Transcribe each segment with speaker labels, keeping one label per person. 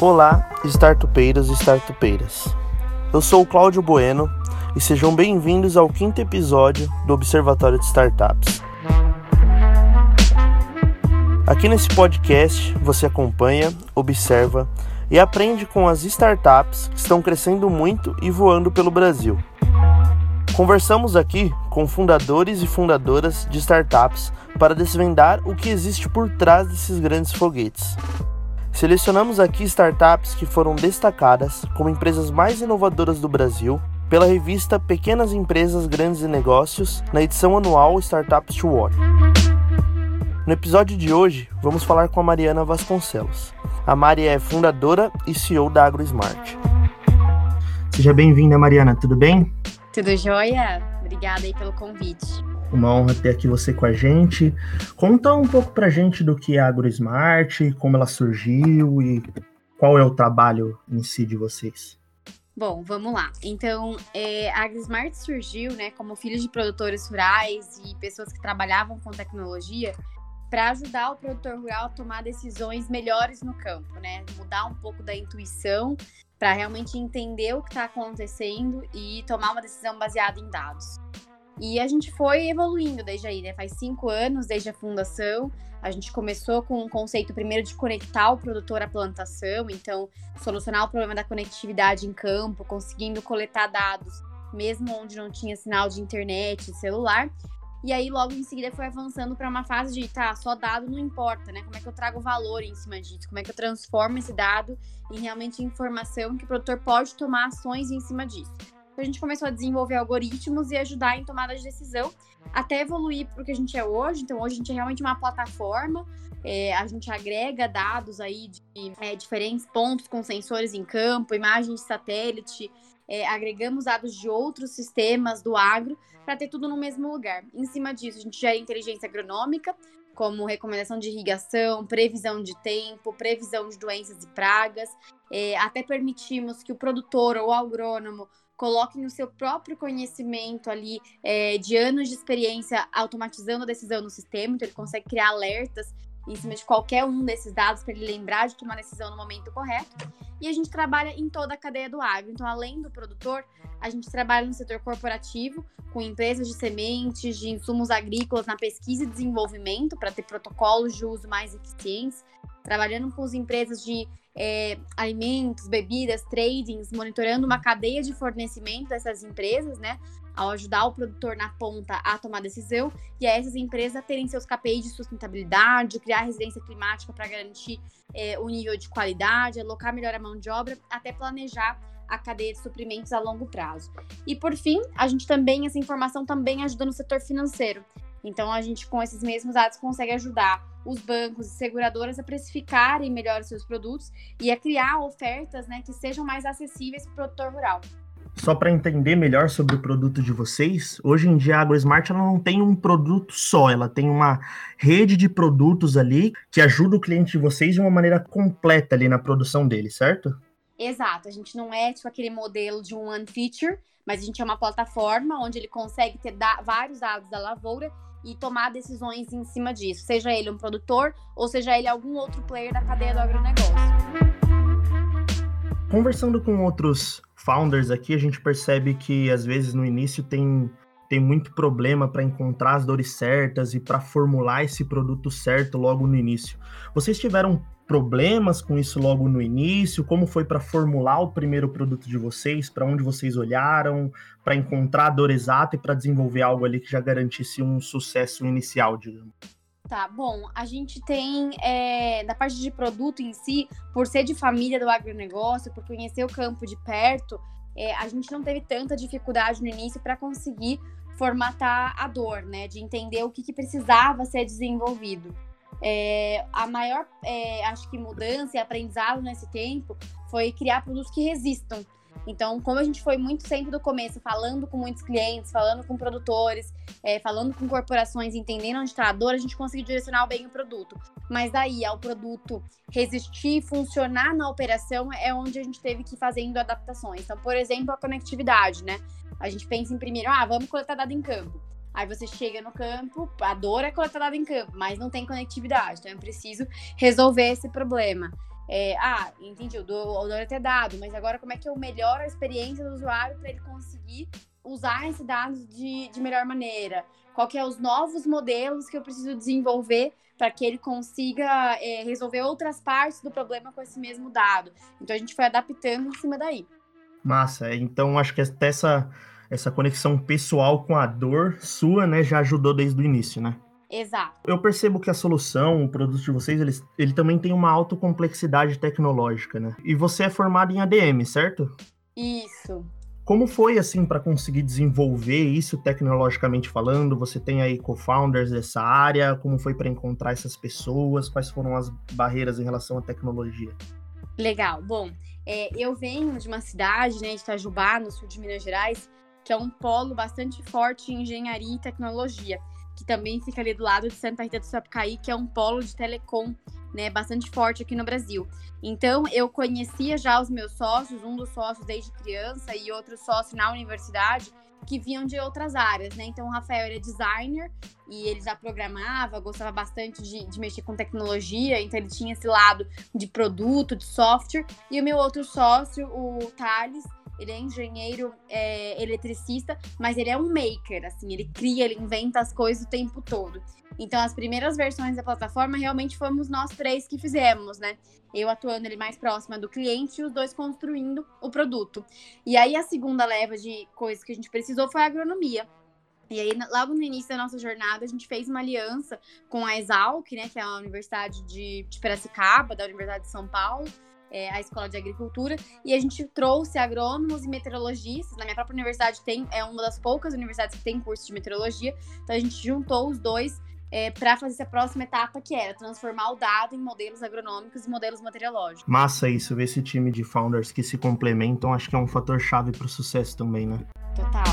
Speaker 1: Olá, startupeiras e startupeiras. Eu sou o Cláudio Bueno e sejam bem-vindos ao quinto episódio do Observatório de Startups. Aqui nesse podcast você acompanha, observa e aprende com as startups que estão crescendo muito e voando pelo Brasil. Conversamos aqui com fundadores e fundadoras de startups para desvendar o que existe por trás desses grandes foguetes. Selecionamos aqui startups que foram destacadas como empresas mais inovadoras do Brasil pela revista Pequenas Empresas Grandes Negócios na edição anual Startups to Watch. No episódio de hoje, vamos falar com a Mariana Vasconcelos. A Mari é fundadora e CEO da AgroSmart. Seja bem-vinda, Mariana, tudo bem?
Speaker 2: Tudo jóia? Obrigada aí pelo convite.
Speaker 1: Uma honra ter aqui você com a gente. Conta um pouco pra gente do que é a AgroSmart, como ela surgiu e qual é o trabalho em si de vocês.
Speaker 2: Bom, vamos lá. Então, é, a AgroSmart surgiu né, como filho de produtores rurais e pessoas que trabalhavam com tecnologia para ajudar o produtor rural a tomar decisões melhores no campo, né? Mudar um pouco da intuição para realmente entender o que está acontecendo e tomar uma decisão baseada em dados. E a gente foi evoluindo desde aí, né? Faz cinco anos desde a fundação. A gente começou com um conceito primeiro de conectar o produtor à plantação, então solucionar o problema da conectividade em campo, conseguindo coletar dados mesmo onde não tinha sinal de internet, celular, e aí, logo em seguida, foi avançando para uma fase de, tá, só dado não importa, né? Como é que eu trago valor em cima disso? Como é que eu transformo esse dado em realmente informação que o produtor pode tomar ações em cima disso? Então, a gente começou a desenvolver algoritmos e ajudar em tomada de decisão, até evoluir para o que a gente é hoje. Então, hoje a gente é realmente uma plataforma, é, a gente agrega dados aí de é, diferentes pontos com sensores em campo, imagens de satélite, é, agregamos dados de outros sistemas do agro para ter tudo no mesmo lugar. Em cima disso, a gente gera inteligência agronômica, como recomendação de irrigação, previsão de tempo, previsão de doenças e pragas. É, até permitimos que o produtor ou o agrônomo coloque no seu próprio conhecimento ali é, de anos de experiência automatizando a decisão no sistema, então ele consegue criar alertas em cima de qualquer um desses dados para ele lembrar de tomar decisão no momento correto. E a gente trabalha em toda a cadeia do agro. Então, além do produtor, a gente trabalha no setor corporativo, com empresas de sementes, de insumos agrícolas na pesquisa e desenvolvimento, para ter protocolos de uso mais eficientes, trabalhando com as empresas de é, alimentos, bebidas, tradings, monitorando uma cadeia de fornecimento dessas empresas, né? Ao ajudar o produtor na ponta a tomar decisão e a essas empresas terem seus KPIs de sustentabilidade, criar residência climática para garantir é, o nível de qualidade, alocar melhor a mão de obra, até planejar a cadeia de suprimentos a longo prazo. E por fim, a gente também, essa informação também ajuda no setor financeiro. Então, a gente, com esses mesmos dados, consegue ajudar os bancos e seguradoras a precificarem melhor os seus produtos e a criar ofertas né, que sejam mais acessíveis para o produtor rural.
Speaker 1: Só para entender melhor sobre o produto de vocês, hoje em dia a AgroSmart ela não tem um produto só, ela tem uma rede de produtos ali que ajuda o cliente de vocês de uma maneira completa ali na produção dele, certo?
Speaker 2: Exato, a gente não é tipo aquele modelo de um one feature, mas a gente é uma plataforma onde ele consegue ter da vários dados da lavoura e tomar decisões em cima disso, seja ele um produtor ou seja ele algum outro player da cadeia do agronegócio.
Speaker 1: Conversando com outros founders aqui, a gente percebe que às vezes no início tem, tem muito problema para encontrar as dores certas e para formular esse produto certo logo no início. Vocês tiveram problemas com isso logo no início? Como foi para formular o primeiro produto de vocês? Para onde vocês olharam? Para encontrar a dor exata e para desenvolver algo ali que já garantisse um sucesso inicial, digamos?
Speaker 2: Tá, bom, a gente tem, é, da parte de produto em si, por ser de família do agronegócio, por conhecer o campo de perto, é, a gente não teve tanta dificuldade no início para conseguir formatar a dor, né? De entender o que, que precisava ser desenvolvido. É, a maior, é, acho que, mudança e aprendizado nesse tempo foi criar produtos que resistam. Então, como a gente foi muito sempre do começo, falando com muitos clientes, falando com produtores, é, falando com corporações, entendendo onde está a dor, a gente conseguiu direcionar bem o produto. Mas daí, ao produto resistir funcionar na operação, é onde a gente teve que ir fazendo adaptações. Então, por exemplo, a conectividade, né? A gente pensa em primeiro, ah, vamos coletar dado em campo. Aí você chega no campo, a dor é coletada em campo, mas não tem conectividade. Então eu preciso resolver esse problema. É, ah, entendi, o dor é ter dado, mas agora como é que eu melhoro a experiência do usuário para ele conseguir usar esses dados de, de melhor maneira? Qual que é os novos modelos que eu preciso desenvolver para que ele consiga é, resolver outras partes do problema com esse mesmo dado? Então a gente foi adaptando em cima daí.
Speaker 1: Massa, então acho que até essa essa conexão pessoal com a dor sua, né, já ajudou desde o início, né?
Speaker 2: Exato.
Speaker 1: Eu percebo que a solução, o produto de vocês, ele, ele também tem uma alta complexidade tecnológica, né? E você é formado em ADM, certo?
Speaker 2: Isso.
Speaker 1: Como foi assim para conseguir desenvolver isso tecnologicamente falando? Você tem aí co-founders dessa área? Como foi para encontrar essas pessoas? Quais foram as barreiras em relação à tecnologia?
Speaker 2: Legal. Bom, é, eu venho de uma cidade, né, de Itajubá, no sul de Minas Gerais, que é um polo bastante forte em engenharia e tecnologia, que também fica ali do lado de Santa Rita do Sapucaí, que é um polo de telecom, né, bastante forte aqui no Brasil. Então, eu conhecia já os meus sócios, um dos sócios desde criança e outro sócio na universidade, que vinham de outras áreas, né? Então, o Rafael era designer e ele já programava, gostava bastante de, de, mexer com tecnologia, então ele tinha esse lado de produto, de software. E o meu outro sócio, o Thales, ele é engenheiro é, eletricista, mas ele é um maker, assim, ele cria, ele inventa as coisas o tempo todo. Então, as primeiras versões da plataforma realmente fomos nós três que fizemos, né? Eu atuando ali mais próxima do cliente e os dois construindo o produto. E aí, a segunda leva de coisas que a gente precisou foi a agronomia. E aí, logo no início da nossa jornada, a gente fez uma aliança com a Exalc, né, que é a Universidade de, de Piracicaba, da Universidade de São Paulo, é, a escola de agricultura, e a gente trouxe agrônomos e meteorologistas. Na minha própria universidade tem, é uma das poucas universidades que tem curso de meteorologia, então a gente juntou os dois é, para fazer essa próxima etapa que era transformar o dado em modelos agronômicos e modelos meteorológicos.
Speaker 1: Massa isso, ver esse time de founders que se complementam, acho que é um fator chave para o sucesso também, né?
Speaker 2: Total.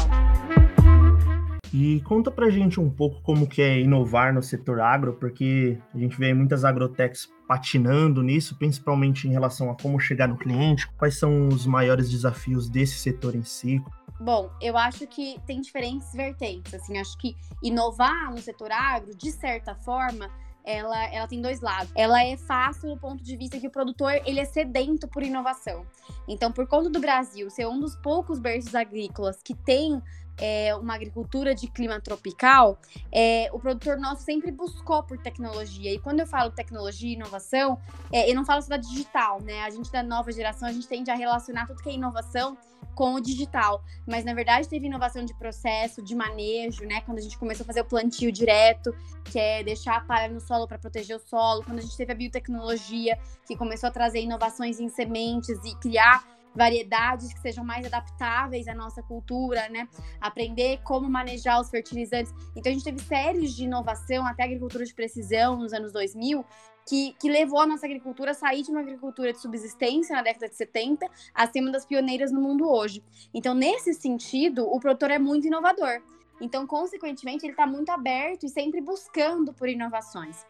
Speaker 1: E conta pra gente um pouco como que é inovar no setor agro, porque a gente vê muitas agrotechs patinando nisso, principalmente em relação a como chegar no cliente, quais são os maiores desafios desse setor em si.
Speaker 2: Bom, eu acho que tem diferentes vertentes, assim, acho que inovar no setor agro, de certa forma, ela, ela tem dois lados. Ela é fácil do ponto de vista que o produtor ele é sedento por inovação. Então, por conta do Brasil ser um dos poucos berços agrícolas que tem é, uma agricultura de clima tropical, é, o produtor nosso sempre buscou por tecnologia. E quando eu falo tecnologia e inovação, é, eu não falo só da digital, né? A gente da nova geração, a gente tende a relacionar tudo que é inovação com o digital. Mas na verdade teve inovação de processo, de manejo, né? Quando a gente começou a fazer o plantio direto, que é deixar a palha no solo para proteger o solo. Quando a gente teve a biotecnologia, que começou a trazer inovações em sementes e criar variedades que sejam mais adaptáveis à nossa cultura, né? Aprender como manejar os fertilizantes. Então a gente teve séries de inovação, até agricultura de precisão nos anos 2000, que, que, levou a nossa agricultura a sair de uma agricultura de subsistência na década de 70 a ser uma das pioneiras no mundo hoje. Então, nesse sentido, o produtor é muito inovador. Então, consequentemente, ele está muito aberto e sempre buscando por inovações.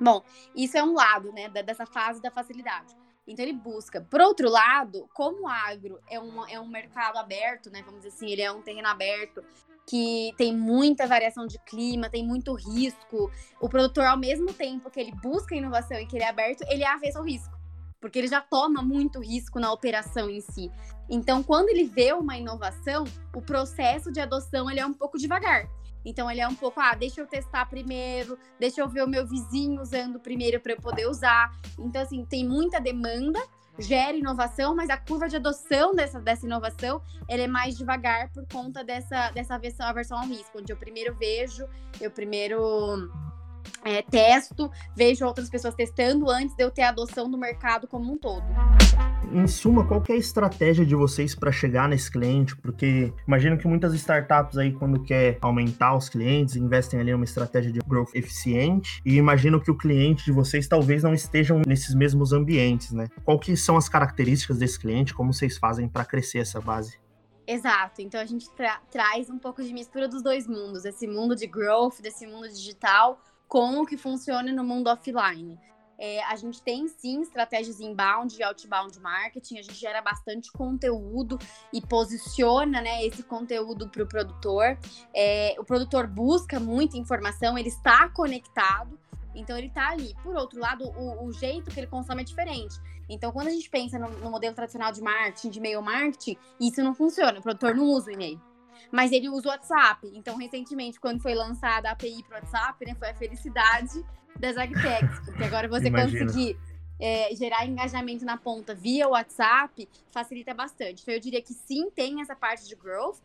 Speaker 2: Bom, isso é um lado, né, dessa fase da facilidade. Então ele busca. Por outro lado, como o agro é um, é um mercado aberto, né? Vamos dizer assim, ele é um terreno aberto que tem muita variação de clima, tem muito risco. O produtor, ao mesmo tempo que ele busca inovação e que ele é aberto, ele é avesso ao risco. Porque ele já toma muito risco na operação em si. Então, quando ele vê uma inovação, o processo de adoção ele é um pouco devagar. Então ele é um pouco, ah, deixa eu testar primeiro, deixa eu ver o meu vizinho usando primeiro para eu poder usar. Então, assim, tem muita demanda, gera inovação, mas a curva de adoção dessa, dessa inovação ela é mais devagar por conta dessa, dessa aversão, aversão ao risco, onde eu primeiro vejo, eu primeiro é, testo, vejo outras pessoas testando antes de eu ter adoção do mercado como um todo.
Speaker 1: Em suma, qual é a estratégia de vocês para chegar nesse cliente? Porque imagino que muitas startups aí, quando quer aumentar os clientes, investem ali numa estratégia de growth eficiente. E imagino que o cliente de vocês talvez não estejam nesses mesmos ambientes, né? Qual que são as características desse cliente? Como vocês fazem para crescer essa base?
Speaker 2: Exato. Então a gente tra traz um pouco de mistura dos dois mundos, esse mundo de growth, desse mundo digital, com o que funciona no mundo offline. É, a gente tem sim estratégias inbound e outbound marketing, a gente gera bastante conteúdo e posiciona né, esse conteúdo para o produtor. É, o produtor busca muita informação, ele está conectado, então ele está ali. Por outro lado, o, o, jeito que ele consome é diferente. Então, quando a gente pensa no, no modelo tradicional de marketing, de e-mail marketing, isso não funciona. O produtor não usa o e-mail mas ele usa o WhatsApp. Então, recentemente, quando foi lançada a API para o WhatsApp, né, foi a felicidade das agtechs, porque agora você Imagina. conseguir é, gerar engajamento na ponta via WhatsApp facilita bastante. Então, eu diria que sim, tem essa parte de growth,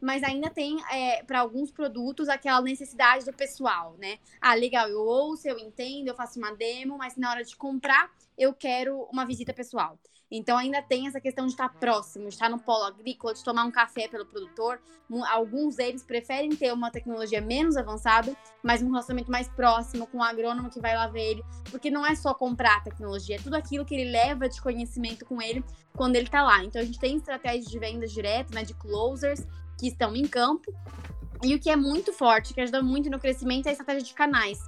Speaker 2: mas ainda tem é, para alguns produtos aquela necessidade do pessoal, né? Ah, legal, eu ouço, eu entendo, eu faço uma demo, mas na hora de comprar eu quero uma visita pessoal. Então ainda tem essa questão de estar próximo, de estar no polo agrícola, de tomar um café pelo produtor. Alguns deles preferem ter uma tecnologia menos avançada, mas um relacionamento mais próximo com o agrônomo que vai lá ver ele, porque não é só comprar a tecnologia, é tudo aquilo que ele leva de conhecimento com ele quando ele está lá. Então a gente tem estratégias de vendas direto, né, de closers que estão em campo. E o que é muito forte, que ajuda muito no crescimento, é a estratégia de canais.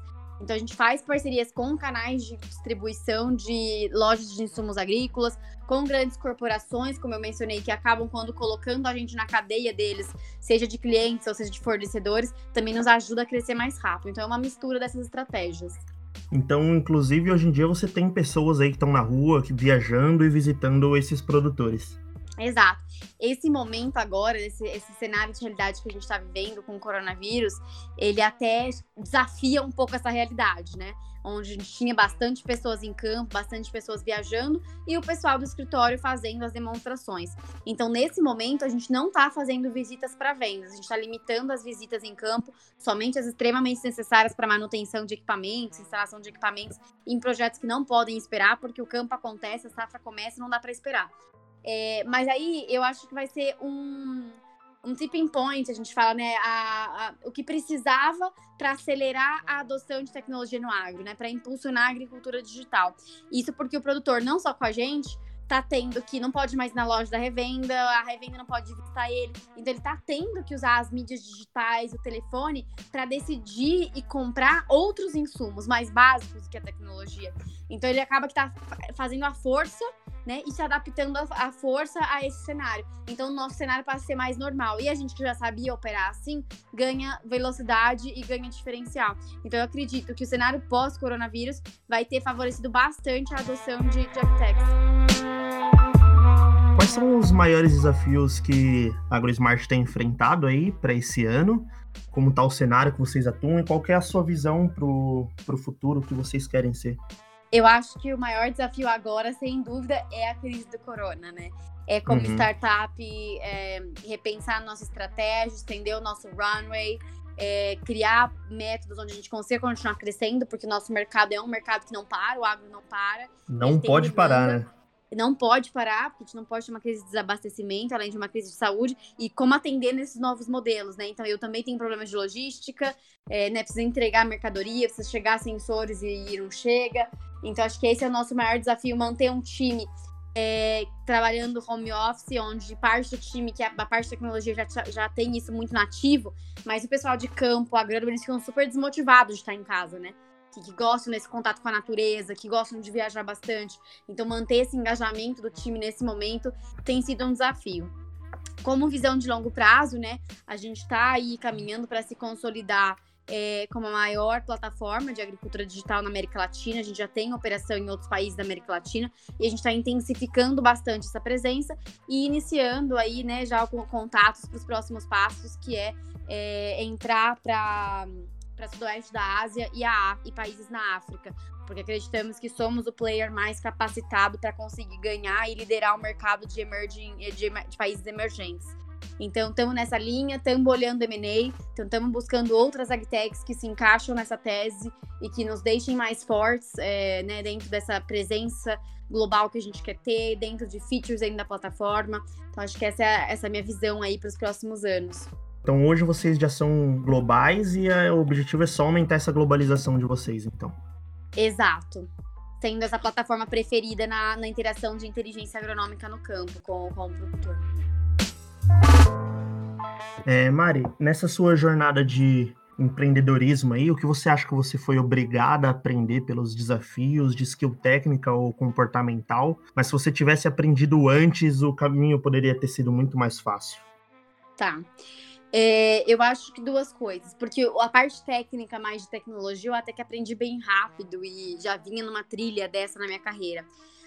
Speaker 2: Então a gente faz parcerias com canais de distribuição de lojas de insumos agrícolas, com grandes corporações, como eu mencionei, que acabam quando colocando a gente na cadeia deles, seja de clientes ou seja de fornecedores, também nos ajuda a crescer mais rápido. Então é uma mistura dessas estratégias.
Speaker 1: Então, inclusive, hoje em dia você tem pessoas aí que estão na rua, que viajando e visitando esses produtores.
Speaker 2: Exato. Esse momento agora, esse, esse cenário de realidade que a gente está vivendo com o coronavírus, ele até desafia um pouco essa realidade, né? Onde a gente tinha bastante pessoas em campo, bastante pessoas viajando e o pessoal do escritório fazendo as demonstrações. Então, nesse momento, a gente não está fazendo visitas para vendas, a gente está limitando as visitas em campo somente as extremamente necessárias para manutenção de equipamentos, instalação de equipamentos em projetos que não podem esperar, porque o campo acontece, a safra começa e não dá para esperar. É, mas aí eu acho que vai ser um, um tipping point, a gente fala, né? A, a, o que precisava para acelerar a adoção de tecnologia no agro, né? Para impulsionar a agricultura digital. Isso porque o produtor, não só com a gente, tá tendo que não pode mais ir na loja da revenda, a revenda não pode visitar ele. Então ele tá tendo que usar as mídias digitais, o telefone, para decidir e comprar outros insumos mais básicos que a tecnologia. Então ele acaba que tá fazendo a força né? E se adaptando à força a esse cenário. Então, o nosso cenário passa a ser mais normal. E a gente que já sabia operar assim, ganha velocidade e ganha diferencial. Então, eu acredito que o cenário pós-coronavírus vai ter favorecido bastante a adoção de, de
Speaker 1: Quais são os maiores desafios que a AgroSmart tem enfrentado aí para esse ano? Como está o cenário que vocês atuam e qual é a sua visão para o futuro que vocês querem ser?
Speaker 2: Eu acho que o maior desafio agora, sem dúvida, é a crise do corona, né? É como uhum. startup é, repensar a nossa estratégia, estender o nosso runway, é, criar métodos onde a gente consiga continuar crescendo, porque o nosso mercado é um mercado que não para, o agro não para.
Speaker 1: Não pode parar, né?
Speaker 2: Não pode parar, porque a gente não pode ter uma crise de desabastecimento, além de uma crise de saúde, e como atender nesses novos modelos, né? Então, eu também tenho problemas de logística, é, né? Precisa entregar mercadoria, precisa chegar sensores e não chega. Então, acho que esse é o nosso maior desafio, manter um time é, trabalhando home office, onde parte do time, que é a parte de tecnologia já, já tem isso muito nativo, mas o pessoal de campo, agrônomo, eles ficam super desmotivados de estar em casa, né? Que, que gostam desse contato com a natureza, que gostam de viajar bastante. Então, manter esse engajamento do time nesse momento tem sido um desafio. Como visão de longo prazo, né? A gente está aí caminhando para se consolidar é, como a maior plataforma de agricultura digital na América Latina. A gente já tem operação em outros países da América Latina e a gente está intensificando bastante essa presença e iniciando aí, né, já com contatos para os próximos passos, que é, é entrar para para sudoeste da Ásia e, a, e países na África, porque acreditamos que somos o player mais capacitado para conseguir ganhar e liderar o mercado de, emerging, de, de países emergentes. Então, estamos nessa linha, estamos olhando M&A, então estamos buscando outras agtechs que se encaixam nessa tese e que nos deixem mais fortes é, né, dentro dessa presença global que a gente quer ter, dentro de features ainda da plataforma. Então, acho que essa é, essa é a minha visão aí para os próximos anos.
Speaker 1: Então hoje vocês já são globais e a, o objetivo é só aumentar essa globalização de vocês, então.
Speaker 2: Exato. Sendo essa plataforma preferida na, na interação de inteligência agronômica no campo com, com o produtor.
Speaker 1: É, Mari, nessa sua jornada de empreendedorismo aí, o que você acha que você foi obrigada a aprender pelos desafios de skill técnica ou comportamental, mas se você tivesse aprendido antes, o caminho poderia ter sido muito mais fácil?
Speaker 2: Tá. É, eu acho que duas coisas, porque a parte técnica mais de tecnologia eu até que aprendi bem rápido e já vinha numa trilha dessa na minha carreira.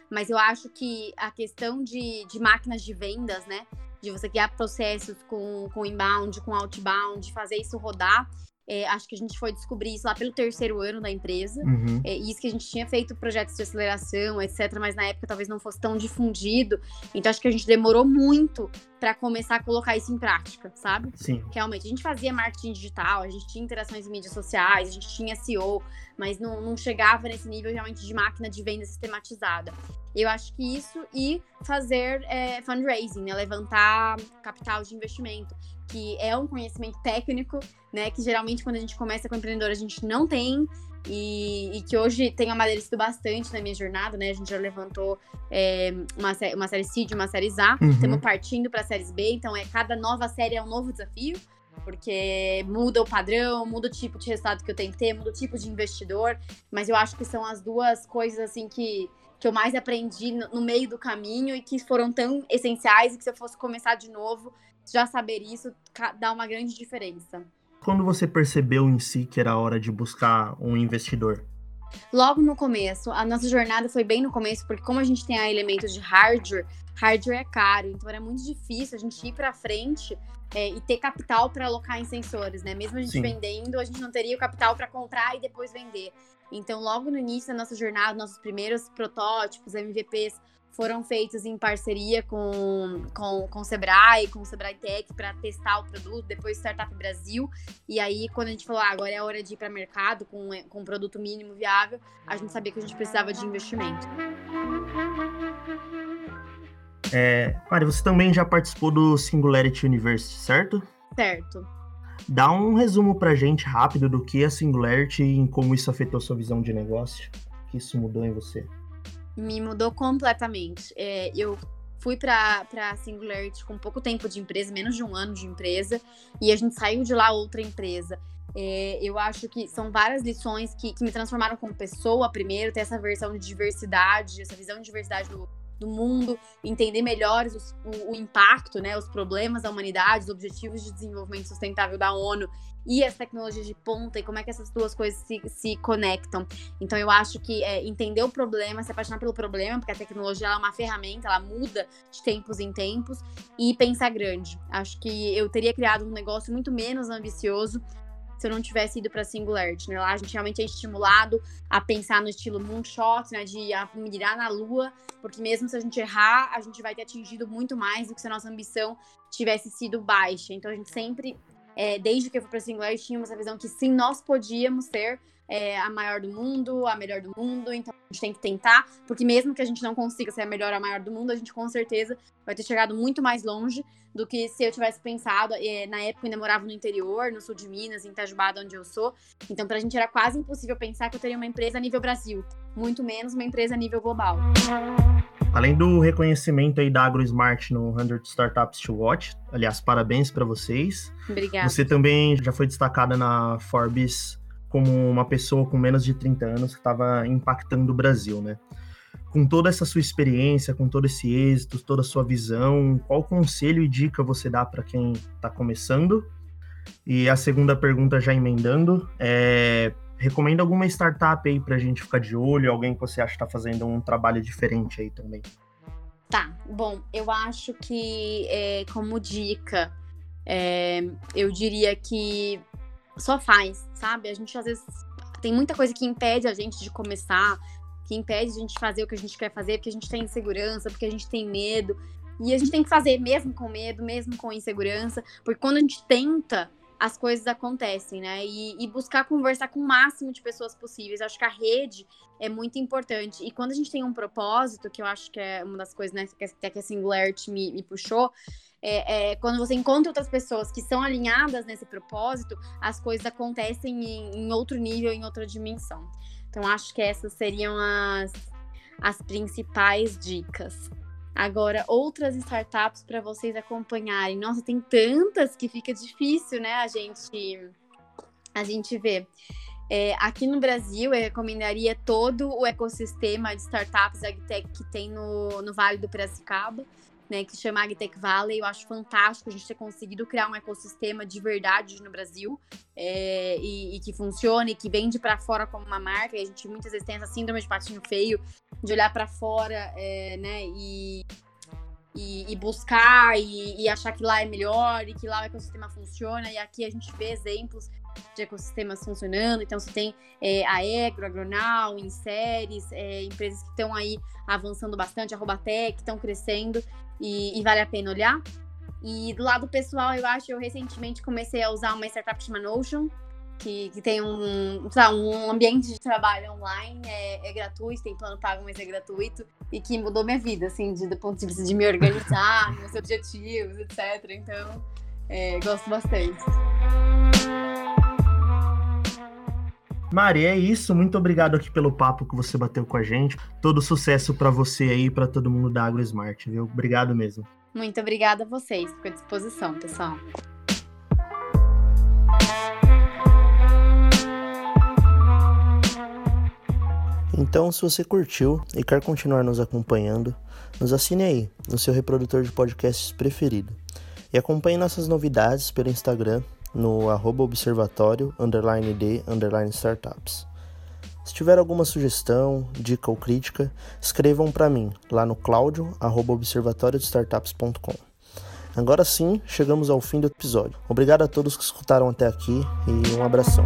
Speaker 2: Mas eu acho que a questão de, de máquinas de vendas, né? De você criar processos com, com inbound, com outbound, fazer isso rodar, é, acho que a gente foi descobrir isso lá pelo terceiro ano da empresa. Uhum. É, isso que a gente tinha feito projetos de aceleração, etc., mas na época talvez não fosse tão difundido. Então acho que a gente demorou muito para começar a colocar isso em prática, sabe?
Speaker 1: Sim.
Speaker 2: Realmente, a gente fazia marketing digital, a gente tinha interações em mídias sociais, a gente tinha SEO, mas não, não chegava nesse nível realmente de máquina de venda sistematizada. Eu acho que isso e fazer é, fundraising, né? levantar capital de investimento que é um conhecimento técnico, né? Que geralmente quando a gente começa com empreendedor a gente não tem. E, e, que hoje tem amadurecido bastante na minha jornada, né? A gente já levantou é, uma, uma série C de uma série A, uhum. estamos partindo para séries B, então é cada nova série é um novo desafio, porque muda o padrão, muda o tipo de resultado que eu tenho que ter, muda o tipo de investidor, mas eu acho que são as duas coisas assim que, que eu mais aprendi no, no meio do caminho e que foram tão essenciais e que se eu fosse começar de novo, já saber isso dá uma grande diferença.
Speaker 1: Quando você percebeu em si que era hora de buscar um investidor?
Speaker 2: Logo no começo, a nossa jornada foi bem no começo, porque como a gente tem elementos de hardware, hardware é caro, então era muito difícil a gente ir para frente é, e ter capital para alocar em sensores, né? Mesmo a gente Sim. vendendo, a gente não teria o capital para comprar e depois vender. Então, logo no início da nossa jornada, nossos primeiros protótipos, MVPs, foram feitos em parceria com, com, com o Sebrae, com o Sebrae Tech, para testar o produto, depois Startup Brasil. E aí, quando a gente falou, ah, agora é a hora de ir para mercado com, com um produto mínimo viável, a gente sabia que a gente precisava de investimento.
Speaker 1: É, Mari, você também já participou do Singularity University, certo?
Speaker 2: Certo.
Speaker 1: Dá um resumo pra gente rápido do que é Singularity e como isso afetou sua visão de negócio, que isso mudou em você
Speaker 2: me mudou completamente. É, eu fui para a Singularity com pouco tempo de empresa, menos de um ano de empresa, e a gente saiu de lá outra empresa. É, eu acho que são várias lições que, que me transformaram como pessoa, primeiro, ter essa versão de diversidade, essa visão de diversidade do, do mundo, entender melhor os, o, o, impacto, né, os problemas da humanidade, os objetivos de desenvolvimento sustentável da ONU e as tecnologias de ponta e como é que essas duas coisas se, se conectam. Então eu acho que é, entender o problema, se apaixonar pelo problema, porque a tecnologia é uma ferramenta, ela muda de tempos em tempos e pensar grande. Acho que eu teria criado um negócio muito menos ambicioso se eu não tivesse ido para Singularity, né? Lá a gente realmente é estimulado a pensar no estilo moonshot, né? De mirar na lua, porque mesmo se a gente errar, a gente vai ter atingido muito mais do que se a nossa ambição tivesse sido baixa. Então a gente sempre, é, desde que eu fui para Singularity, tínhamos essa visão que sim, nós podíamos ser é, a maior do mundo, a melhor do mundo, então a gente tem que tentar, porque mesmo que a gente não consiga ser a melhor, a maior do mundo, a gente com certeza vai ter chegado muito mais longe do que se eu tivesse pensado. É, na época eu ainda morava no interior, no sul de Minas, em Itajubá, onde eu sou, então pra gente era quase impossível pensar que eu teria uma empresa a nível Brasil, muito menos uma empresa a nível global.
Speaker 1: Além do reconhecimento aí da AgroSmart no 100 Startups to Watch, aliás, parabéns para vocês.
Speaker 2: Obrigada.
Speaker 1: Você também já foi destacada na Forbes como uma pessoa com menos de 30 anos que estava impactando o Brasil, né? Com toda essa sua experiência, com todo esse êxito, toda a sua visão, qual conselho e dica você dá para quem está começando? E a segunda pergunta, já emendando, é recomenda alguma startup aí para a gente ficar de olho, alguém que você acha que está fazendo um trabalho diferente aí também?
Speaker 2: Tá, bom, eu acho que é, como dica, é, eu diria que só faz, sabe? A gente às vezes tem muita coisa que impede a gente de começar, que impede a gente fazer o que a gente quer fazer, porque a gente tem insegurança, porque a gente tem medo. E a gente tem que fazer mesmo com medo, mesmo com insegurança, porque quando a gente tenta, as coisas acontecem, né? E, e, buscar conversar com o máximo de pessoas possíveis. acho que a rede é muito importante. E quando a gente tem um propósito, que eu acho que é uma das coisas né, que até que a Singularity me, me puxou, é, é, quando você encontra outras pessoas que são alinhadas nesse propósito, as coisas acontecem em, em outro nível, em outra dimensão. Então, acho que essas seriam as, as principais dicas. Agora, outras startups para vocês acompanharem. Nossa, tem tantas que fica difícil, né, a gente a gente vê é, aqui no Brasil, eu recomendaria todo o ecossistema de startups agtech que tem no, no Vale do Piracicaba, né, que chama Agtech Valley. Eu acho fantástico a gente ter conseguido criar um ecossistema de verdade no Brasil é, e, e, que funcione, que vende para fora como uma marca. E a gente muitas vezes tem essa síndrome de patinho feio, de olhar para fora é, né, e e, e, buscar e, achar que lá é melhor e que lá o ecossistema funciona. E aqui a gente vê exemplos de ecossistemas funcionando. Então, você tem é, a Egro, a Agronal, Inseres, é, empresas que estão aí avançando bastante, a Robatec, estão crescendo e, e, vale a pena olhar. E do lado pessoal, eu acho, eu recentemente comecei a usar uma startup chamada Notion, que, que tem um, lá, um ambiente de trabalho online, é, é, gratuito, tem plano pago, mas é gratuito, e que mudou minha vida, assim, de, do ponto de vista de me organizar, meus objetivos, etc. Então, é, gosto bastante.
Speaker 1: Mari, é isso. Muito obrigado aqui pelo papo que você bateu com a gente. Todo sucesso para você aí, para todo mundo da AgroSmart, viu? Obrigado mesmo.
Speaker 2: Muito obrigada a vocês. Fico à disposição, pessoal.
Speaker 1: Então, se você curtiu e quer continuar nos acompanhando, nos assine aí no seu reprodutor de podcasts preferido. E acompanhe nossas novidades pelo Instagram no arroba observatório underline de underline startups. Se tiver alguma sugestão, dica ou crítica, escrevam para mim lá no claudio arroba observatoriodestartups.com. Agora sim, chegamos ao fim do episódio. Obrigado a todos que escutaram até aqui e um abração.